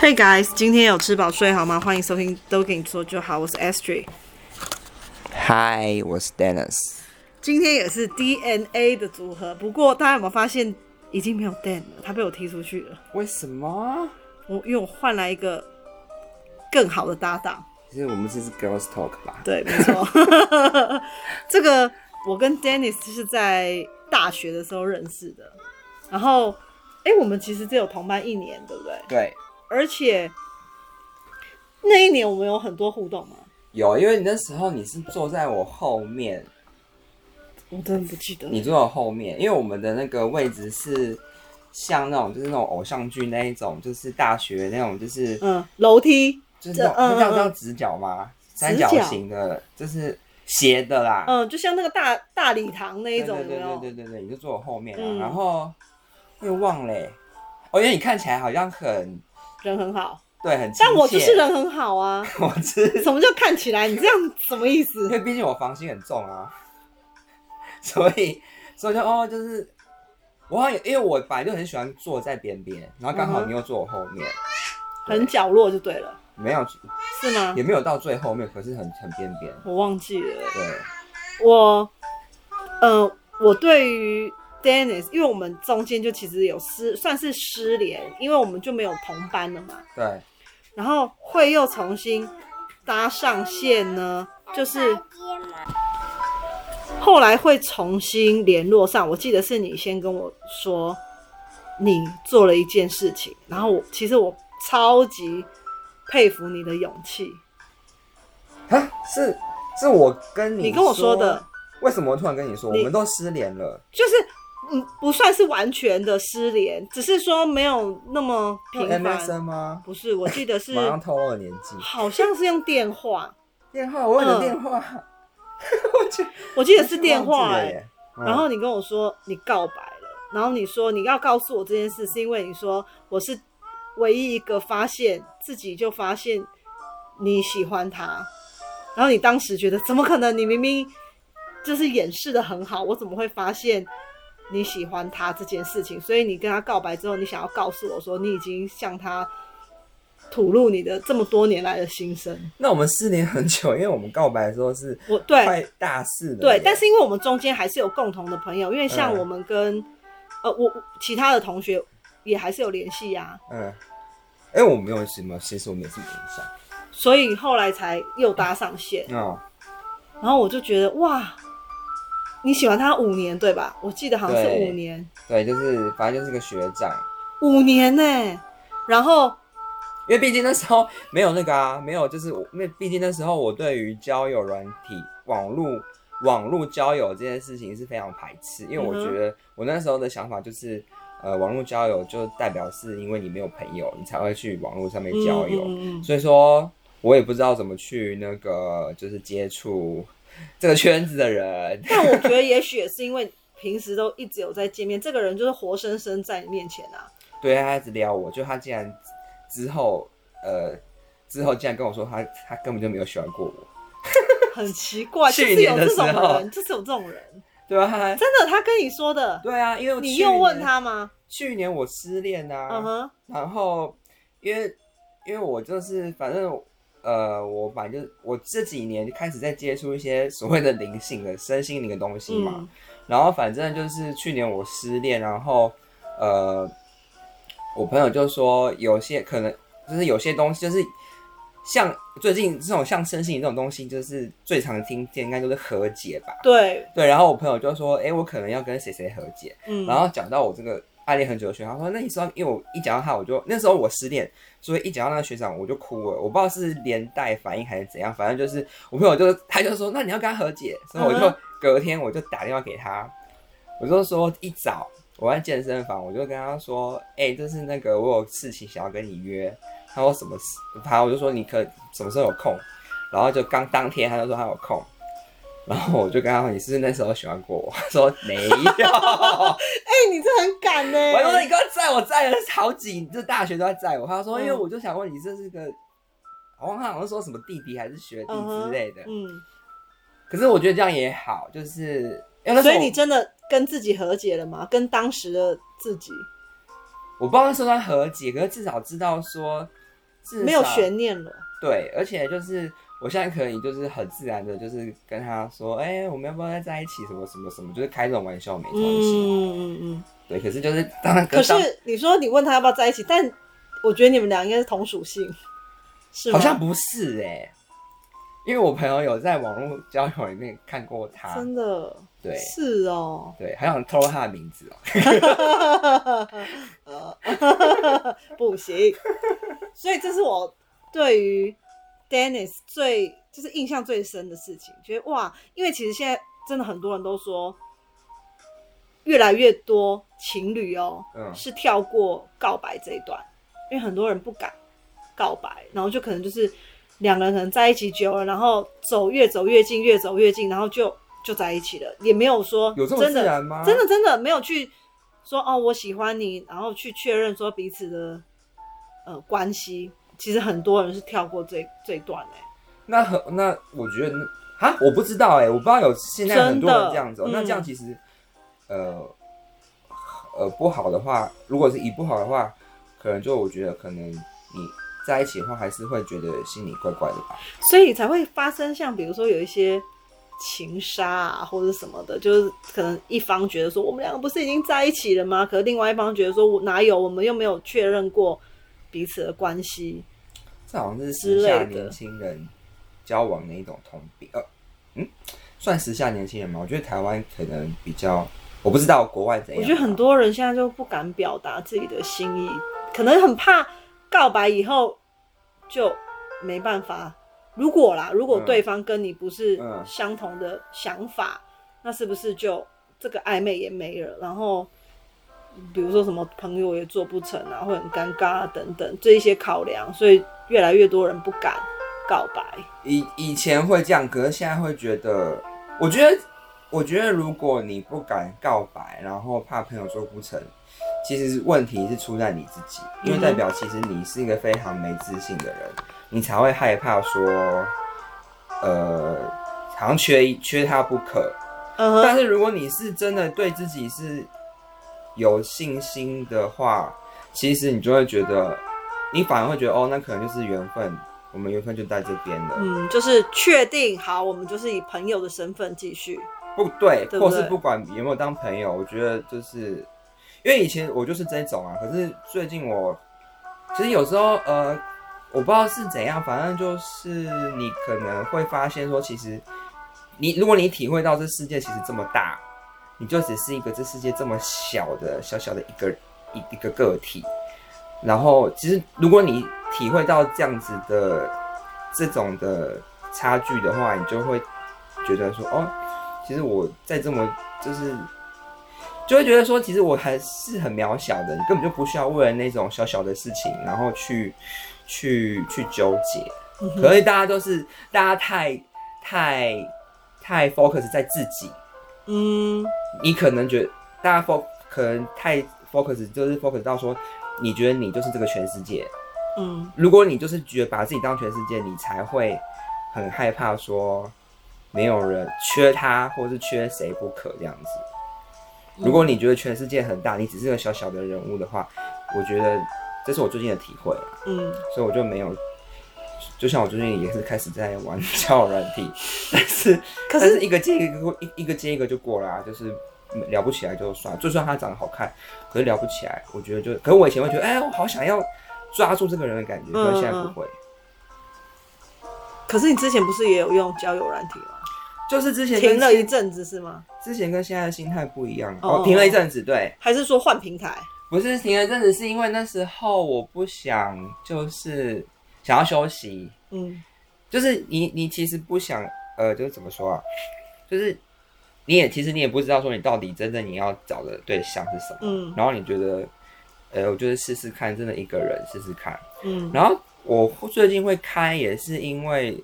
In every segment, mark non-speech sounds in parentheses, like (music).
Hey guys，今天有吃饱睡好吗？欢迎收听都给你说就好，我是 Astrid。Hi，我是 Dennis。今天也是 DNA 的组合，不过大家有没有发现已经没有 Dan 了？他被我踢出去了。为什么？我因为我换来一个更好的搭档。其实我们这是 Girls Talk 吧？对，没错。(laughs) 这个我跟 Dennis 是在大学的时候认识的，然后哎，我们其实只有同班一年，对不对？对。而且那一年我们有很多互动吗？有，因为你那时候你是坐在我后面，我真的不记得。你坐我后面，因为我们的那个位置是像那种就是那种偶像剧那一种，就是大学那种就是嗯楼梯，就是那种叫叫直角吗？三角形的，就是斜的啦。嗯，就像那个大大礼堂那一种，对对对对对对，你就坐我后面啊。然后又忘了，哦，因为你看起来好像很。人很好，对，很亲切。但我就是人很好啊。(laughs) 我知。什么叫看起来？你这样什么意思？因为毕竟我防心很重啊，(laughs) 所以所以就哦，就是我好像因为我本来就很喜欢坐在边边，然后刚好你又坐我后面，很角落就对了。没有，是吗？也没有到最后面，可是很很边边。我忘记了。对，我呃，我对于。Dennis，因为我们中间就其实有失，算是失联，因为我们就没有同班了嘛。对。然后会又重新搭上线呢，就是后来会重新联络上。我记得是你先跟我说，你做了一件事情，然后我其实我超级佩服你的勇气。啊，是是我跟你你跟我说的。为什么我突然跟你说，我们都失联了？就是。嗯，不算是完全的失联，只是说没有那么频繁。MSN 吗？不是，我记得是。(laughs) 马上透露了年纪。好像是用电话。电话，我有电话。(laughs) 我记，我记得是电话哎。然后你跟我说你告白了，然后你说你要告诉我这件事，是因为你说我是唯一一个发现自己就发现你喜欢他，然后你当时觉得怎么可能？你明明就是掩饰的很好，我怎么会发现？你喜欢他这件事情，所以你跟他告白之后，你想要告诉我说，你已经向他吐露你的这么多年来的心声。那我们失联很久，因为我们告白的时候是我对快大四的，对，但是因为我们中间还是有共同的朋友，因为像我们跟、嗯、呃我其他的同学也还是有联系呀。嗯，哎、欸，我没有什么，其实我们也是联系，所以后来才又搭上线。嗯，然后我就觉得哇。你喜欢他五年对吧？我记得好像是五年。对，对，就是反正就是个学长。五年呢、欸，然后因为毕竟那时候没有那个啊，(laughs) 没有就是因为毕竟那时候我对于交友软体、网络网络交友这件事情是非常排斥，因为我觉得我那时候的想法就是，呃，网络交友就代表是因为你没有朋友，你才会去网络上面交友，嗯嗯，所以说我也不知道怎么去那个就是接触。这个圈子的人，(laughs) 但我觉得也许也是因为平时都一直有在见面，这个人就是活生生在你面前啊。对，他一直撩我，就他竟然之后呃之后竟然跟我说他他根本就没有喜欢过我，(laughs) 很奇怪，就是有这种人，就是有这种人，对啊，真的，他跟你说的，对啊，因为你又问他吗？去年我失恋啊，然后因为因为我就是反正。呃，我反正我这几年就开始在接触一些所谓的灵性的身心灵的东西嘛，嗯、然后反正就是去年我失恋，然后呃，我朋友就说有些可能就是有些东西就是像最近这种像身心灵这种东西，就是最常听见应该就是和解吧？对对，然后我朋友就说，哎、欸，我可能要跟谁谁和解，嗯，然后讲到我这个。暗恋很久的学长说：“那你说，因为我一讲到他，我就那时候我失恋，所以一讲到那个学长，我就哭了。我不知道是连带反应还是怎样，反正就是我朋友就他就说，那你要跟他和解，所以我就隔天我就打电话给他，我就说一早我在健身房，我就跟他说，哎、欸，就是那个我有事情想要跟你约。他说什么事？他我就说你可什么时候有空？然后就刚当天他就说他有空。”然后我就跟他说：“你是不是那时候喜欢过我？” (laughs) 他说：“没有。(laughs) ”哎，你这很敢呢。我说：“你刚在我在了好几，就大学都在载我。”他说：“因为我就想问你，这是个……好像他好像说什么弟弟还是学弟之类的。”嗯。可是我觉得这样也好，就是所以你真的跟自己和解了吗？跟当时的自己？我不知道说他和解，可是至少知道说没有悬念了。对，而且就是我现在可以就是很自然的，就是跟他说，哎、欸，我们要不要再在一起？什么什么什么，就是开这种玩笑没关系。嗯嗯嗯。对，可是就是当然。可是你说你问他要不要在一起，但我觉得你们俩应该是同属性，是吗？好像不是哎、欸，因为我朋友有在网络交友里面看过他，真的。对，是哦。对，还想透露他的名字哦。(laughs) (laughs) 不行。所以这是我对于 Dennis 最就是印象最深的事情，觉得哇，因为其实现在真的很多人都说，越来越多情侣哦，嗯，是跳过告白这一段，因为很多人不敢告白，然后就可能就是两个人可能在一起久了，然后走越走越近，越走越近，然后就。就在一起了，也没有说有这么自然吗？真的真的没有去说哦，我喜欢你，然后去确认说彼此的呃关系。其实很多人是跳过这这一段哎。那很那我觉得啊，我不知道哎，我不知道有现在很多人这样子，喔。那这样其实呃呃不好的话，如果是以不好的话，可能就我觉得可能你在一起的话，还是会觉得心里怪怪的吧。所以才会发生像比如说有一些。情杀啊，或者什么的，就是可能一方觉得说我们两个不是已经在一起了吗？可是另外一方觉得说我哪有，我们又没有确认过彼此的关系。这好像是时下年轻人交往的一种通病。呃，嗯，算时下年轻人吗？我觉得台湾可能比较，我不知道国外怎样。我觉得很多人现在就不敢表达自己的心意，可能很怕告白以后就没办法。如果啦，如果对方跟你不是相同的想法，嗯嗯、那是不是就这个暧昧也没了？然后，比如说什么朋友也做不成啊，会很尴尬啊，等等这一些考量，所以越来越多人不敢告白。以以前会这样，可是现在会觉得，我觉得，我觉得如果你不敢告白，然后怕朋友做不成，其实问题是出在你自己，因为代表其实你是一个非常没自信的人。你才会害怕说，呃，好像缺缺他不可。Uh huh. 但是如果你是真的对自己是有信心的话，其实你就会觉得，你反而会觉得，哦，那可能就是缘分，我们缘分就在这边了。嗯，就是确定好，我们就是以朋友的身份继续。不对，对不对？或是不管有没有当朋友，我觉得就是，因为以前我就是这种啊。可是最近我，其实有时候，呃。我不知道是怎样，反正就是你可能会发现说，其实你如果你体会到这世界其实这么大，你就只是一个这世界这么小的小小的一个一一个个体。然后，其实如果你体会到这样子的这种的差距的话，你就会觉得说，哦，其实我在这么就是就会觉得说，其实我还是很渺小的，你根本就不需要为了那种小小的事情，然后去。去去纠结，可是大家都是大家太太太 focus 在自己，嗯，你可能觉得大家 focus 可能太 focus 就是 focus 到说，你觉得你就是这个全世界，嗯，如果你就是觉得把自己当全世界，你才会很害怕说没有人缺他或是缺谁不可这样子。如果你觉得全世界很大，你只是个小小的人物的话，我觉得。这是我最近的体会，嗯，所以我就没有，就像我最近也是开始在玩 (laughs) 交友软体，但是，可是但是一个接一个一一个接一个就过了，啊，就是聊不起来就算，就算他长得好看，可是聊不起来，我觉得就，可是我以前会觉得，哎，我好想要抓住这个人的感觉，可是现在不会。可是你之前不是也有用交友软体吗？就是之前停了一阵子是吗？之前跟现在的心态不一样，哦，停了一阵子，对，还是说换平台？不是停了一阵子，是因为那时候我不想，就是想要休息。嗯，就是你你其实不想，呃，就是怎么说啊？就是你也其实你也不知道说你到底真正你要找的对象是什么。嗯，然后你觉得，呃，我就是试试看，真的一个人试试看。嗯，然后我最近会开也是因为，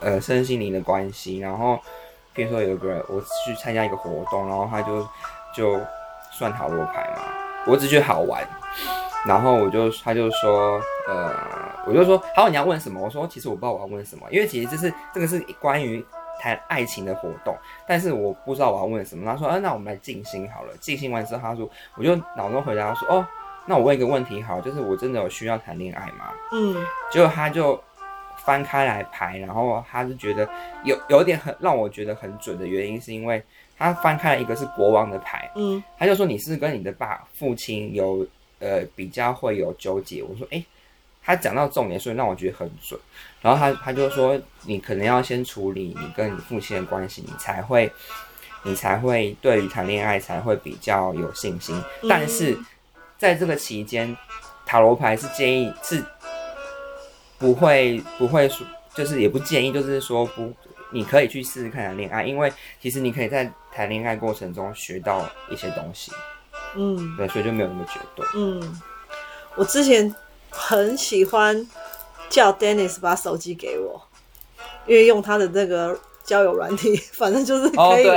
呃，身心灵的关系。然后比如说有一个人，我去参加一个活动，然后他就就算塔罗牌嘛。我只觉得好玩，然后我就他就说，呃，我就说，好，你要问什么？我说，其实我不知道我要问什么，因为其实这是这个是关于谈爱情的活动，但是我不知道我要问什么。他说，啊，那我们来静心好了。静心完之后，他说，我就脑中回答说，哦，那我问一个问题好，就是我真的有需要谈恋爱吗？嗯，结果他就翻开来牌，然后他就觉得有有点很让我觉得很准的原因，是因为他翻开了一个是国王的牌，嗯，他就说你是跟你的爸父亲有呃比较会有纠结。我说哎、欸，他讲到重点，所以让我觉得很准。然后他他就说你可能要先处理你跟你父亲的关系，你才会你才会对于谈恋爱才会比较有信心。嗯、但是在这个期间，塔罗牌是建议是不会不会说，就是也不建议，就是说不，你可以去试试看谈恋爱，因为其实你可以在谈恋爱过程中学到一些东西。嗯，对，所以就没有那么绝对。嗯，我之前很喜欢叫 Dennis 把手机给我，因为用他的那个交友软体，(laughs) 反正就是可以、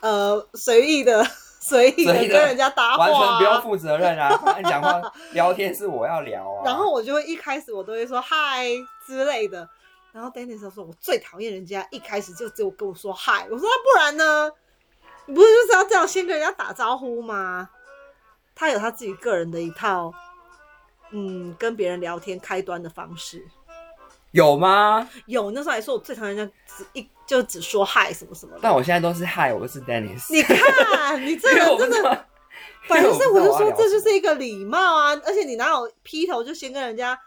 呃随意的。(laughs) 随意的跟人家搭话，啊，完全不用负责任啊！反正讲话聊天是我要聊啊。(laughs) 然后我就会一开始我都会说嗨之类的。然后 Dennis 说：“我最讨厌人家一开始就只有跟我说嗨。”我说：“那不然呢？你不是就是要这样先跟人家打招呼吗？”他有他自己个人的一套，嗯，跟别人聊天开端的方式。有吗？有，那时候还说我最讨厌人家只一就只说嗨什么什么的。但我现在都是嗨，我是 Dennis。你看，你这个 (laughs) 真的，(laughs) 反正是我就说这就是一个礼貌啊，而且你哪有劈头就先跟人家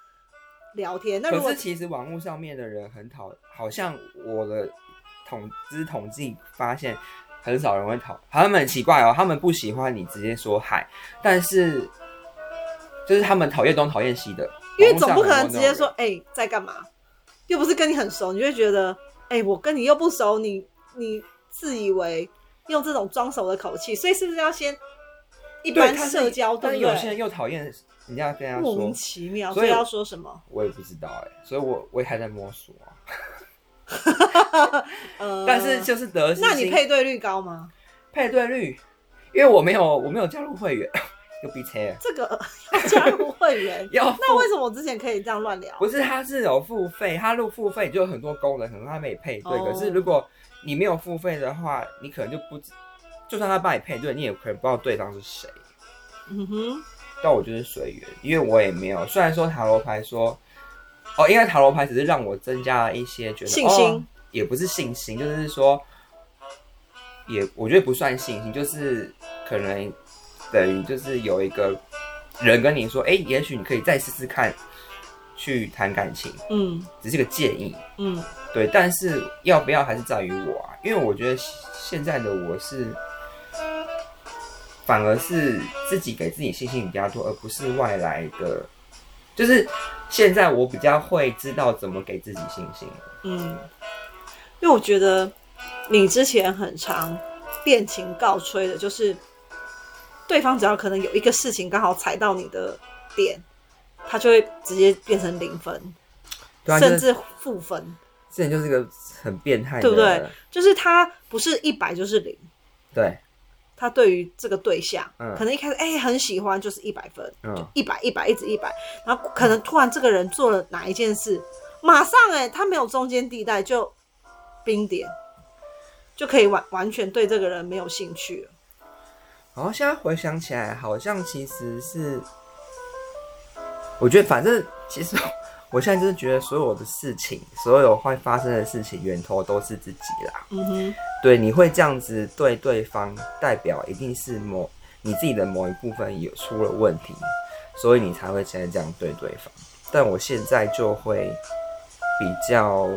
聊天？那可是其实网络上面的人很讨，好像我的统之统计发现很少人会讨，他们很奇怪哦，他们不喜欢你直接说嗨，但是就是他们讨厌东讨厌西的，因为总不可能直接说哎、欸、在干嘛。又不是跟你很熟，你就会觉得，哎、欸，我跟你又不熟，你你自以为用这种装熟的口气，所以是不是要先一般社交？但有些人又讨厌人家跟他说莫名其妙，所以要说什么？我也不知道哎、欸，所以我我也还在摸索啊。(laughs) (laughs) 呃、但是就是得，那你配对率高吗？配对率，因为我没有我没有加入会员。又逼车，这个 (laughs) 要加入会员 (laughs) 要，那为什么我之前可以这样乱聊？不是，他是有付费，他入付费就有很多功能，可能他没配对。Oh. 可是如果你没有付费的话，你可能就不，就算他帮你配对，你也可能不知道对方是谁。嗯哼，但我就是随缘，因为我也没有。虽然说塔罗牌说，哦，因为塔罗牌只是让我增加了一些觉得信心、哦，也不是信心，就是说，也我觉得不算信心，就是可能。等于就是有一个人跟你说，哎、欸，也许你可以再试试看，去谈感情，嗯，只是个建议，嗯，对，但是要不要还是在于我啊，因为我觉得现在的我是，反而是自己给自己信心比较多，而不是外来的，就是现在我比较会知道怎么给自己信心，嗯，因为我觉得你之前很常恋情告吹的，就是。对方只要可能有一个事情刚好踩到你的点，他就会直接变成零分，啊、甚至负分。这人就是一个很变态，对不对？就是他不是一百就是零。对，他对于这个对象，嗯、可能一开始哎、欸、很喜欢，就是一百分，就一百一百一直一百，然后可能突然这个人做了哪一件事，马上哎、欸、他没有中间地带，就冰点，就可以完完全对这个人没有兴趣了。然后现在回想起来，好像其实是，我觉得反正其实我现在就是觉得所有的事情，所有会发生的事情，源头都是自己啦。嗯哼，对，你会这样子对对方，代表一定是某你自己的某一部分有出了问题，所以你才会现在这样对对方。但我现在就会比较。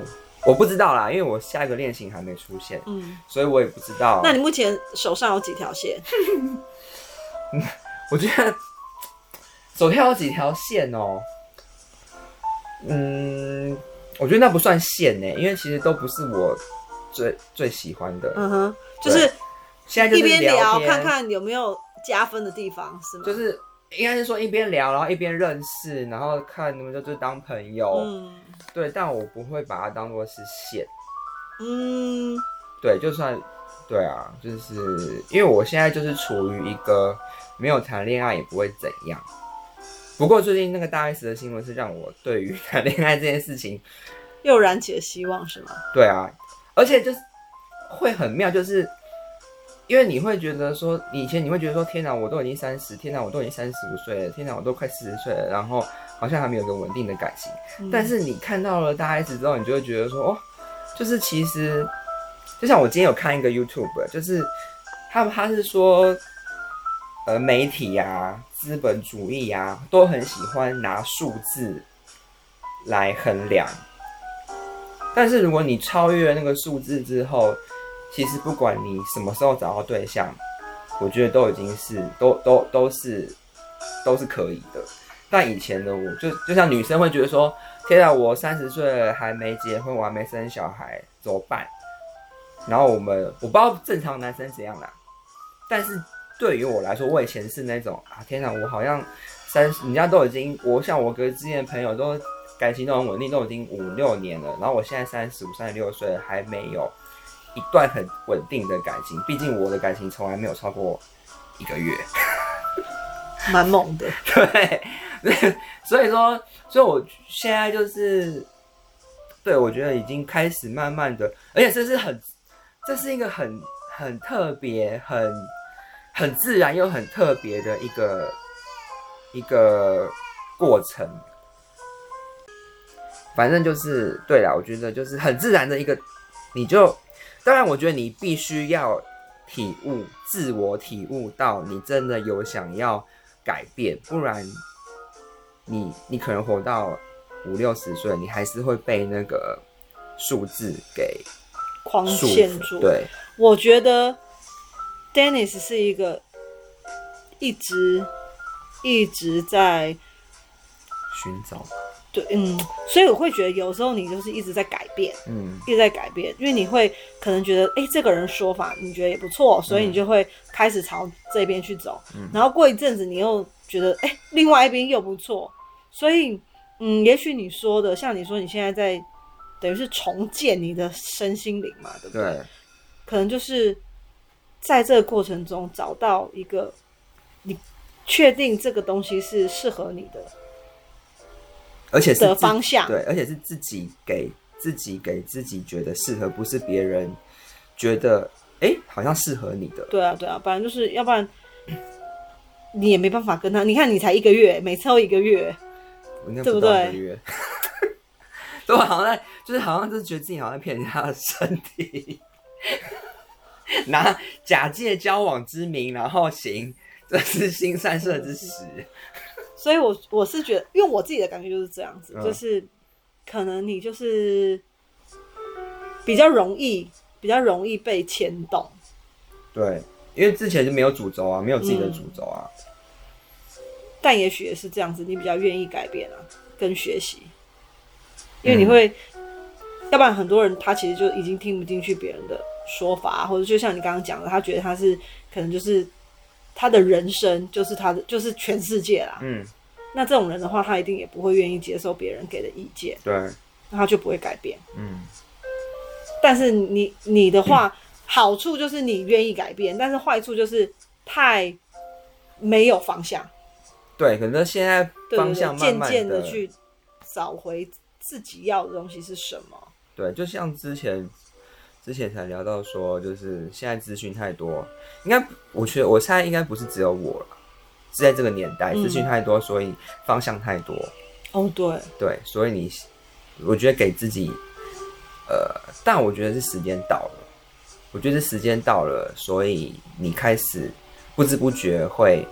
我不知道啦，因为我下一个恋情还没出现，嗯，所以我也不知道。那你目前手上有几条线？(laughs) 我觉得手上有几条线哦，嗯，我觉得那不算线呢，因为其实都不是我最最喜欢的。嗯哼，就是现在就一边聊，看看有没有加分的地方，是吗？就是。应该是说一边聊，然后一边认识，然后看你们就就当朋友，嗯，对，但我不会把它当做是线，嗯，对，就算，对啊，就是因为我现在就是处于一个没有谈恋爱也不会怎样，不过最近那个大 S 的新闻是让我对于谈恋爱这件事情又燃起了希望，是吗？对啊，而且就是会很妙，就是因为你会觉得说，以前你会觉得说，天哪，我都已经三十，天哪，我都已经三十五岁了，天哪，我都快四十岁了，然后好像还没有一个稳定的感情。嗯、但是你看到了大 S 之后，你就会觉得说，哦，就是其实，就像我今天有看一个 YouTube，就是他他是说，呃，媒体啊，资本主义啊，都很喜欢拿数字来衡量。但是如果你超越了那个数字之后，其实不管你什么时候找到对象，我觉得都已经是都都都是都是可以的。但以前的我就就像女生会觉得说，天啊，我三十岁了还没结婚，我还没生小孩，怎么办？然后我们我不知道正常男生怎样啦，但是对于我来说，我以前是那种啊，天啊，我好像三，人家都已经，我像我哥之前的朋友都感情都很稳定，都已经五六年了，然后我现在三十五、三十六岁还没有。一段很稳定的感情，毕竟我的感情从来没有超过一个月，(laughs) 蛮猛的。对，所以说，所以我现在就是，对，我觉得已经开始慢慢的，而且这是很，这是一个很很特别、很很自然又很特别的一个一个过程。反正就是，对啦，我觉得就是很自然的一个，你就。当然，我觉得你必须要体悟、自我体悟到你真的有想要改变，不然你你可能活到五六十岁，你还是会被那个数字给框限住。对，我觉得 Dennis 是一个一直一直在寻找。对，嗯，所以我会觉得有时候你就是一直在改变，嗯，一直在改变，因为你会可能觉得，哎，这个人说法你觉得也不错，所以你就会开始朝这边去走，嗯，然后过一阵子你又觉得，哎，另外一边又不错，所以，嗯，也许你说的，像你说你现在在等于是重建你的身心灵嘛，对不对？对，可能就是在这个过程中找到一个你确定这个东西是适合你的。而且是方向对，而且是自己给自己给自己觉得适合，不是别人觉得哎、欸、好像适合你的。对啊，对啊，不然就是要不然你也没办法跟他。你看你才一个月，每次都一个月，对不对？(laughs) 都好像在，就是好像就是觉得自己好像骗人家的身体，(laughs) 拿假借交往之名，然后行这是新三色之时。所以我，我我是觉得，因为我自己的感觉就是这样子，嗯、就是可能你就是比较容易，比较容易被牵动。对，因为之前就没有主轴啊，没有自己的主轴啊、嗯。但也许也是这样子，你比较愿意改变啊，跟学习。因为你会，嗯、要不然很多人他其实就已经听不进去别人的说法，或者就像你刚刚讲的，他觉得他是可能就是。他的人生就是他的，就是全世界啦。嗯，那这种人的话，他一定也不会愿意接受别人给的意见。对，那他就不会改变。嗯，但是你你的话，嗯、好处就是你愿意改变，但是坏处就是太没有方向。对，可能现在方向慢慢的渐渐的去找回自己要的东西是什么。对，就像之前。之前才聊到说，就是现在资讯太多，应该我觉得我猜应该不是只有我了，是在这个年代资讯太多，所以方向太多。哦，对对，所以你我觉得给自己，呃，但我觉得是时间到了，我觉得时间到了，所以你开始不知不觉会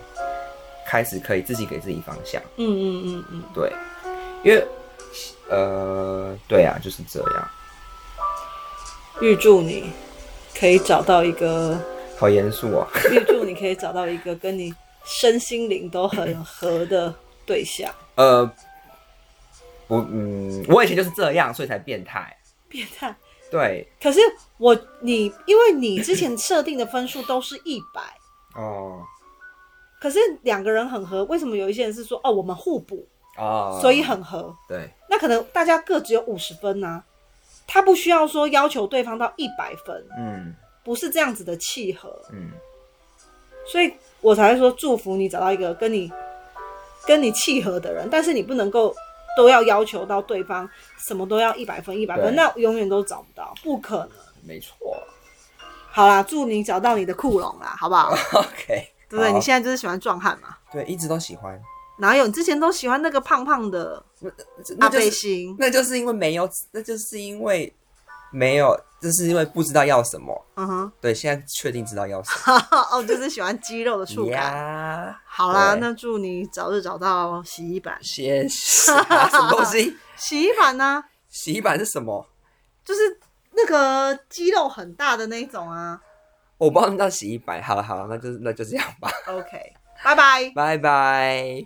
开始可以自己给自己方向。嗯嗯嗯嗯，对，因为呃，对啊，就是这样。预祝你可以找到一个好严肃啊！预祝你可以找到一个跟你身心灵都很合的对象。呃，我嗯，我以前就是这样，所以才变态。变态？对。可是我你，因为你之前设定的分数都是一百哦。可是两个人很合，为什么有一些人是说哦，我们互补哦，所以很合？对。那可能大家各只有五十分呢、啊。他不需要说要求对方到一百分，嗯，不是这样子的契合，嗯，所以我才会说祝福你找到一个跟你跟你契合的人，但是你不能够都要要求到对方什么都要一百分一百分，那永远都找不到，不可能。没错，好啦，祝你找到你的酷龙啦，好不好？(laughs) OK，对不对？你现在就是喜欢壮汉嘛？对，一直都喜欢。哪有？你之前都喜欢那个胖胖的阿背心？那就是因为没有，那就是因为没有，就是因为不知道要什么。嗯哼，对，现在确定知道要什么。(laughs) 哦，就是喜欢肌肉的触感。好啦，那祝你早日找到洗衣板。谢谢。啊、什么东西？(laughs) 洗衣板呢、啊？洗衣板是什么？就是那个肌肉很大的那种啊。我不知道那叫洗衣板。好了好了，那就那就这样吧。OK，拜拜，拜拜。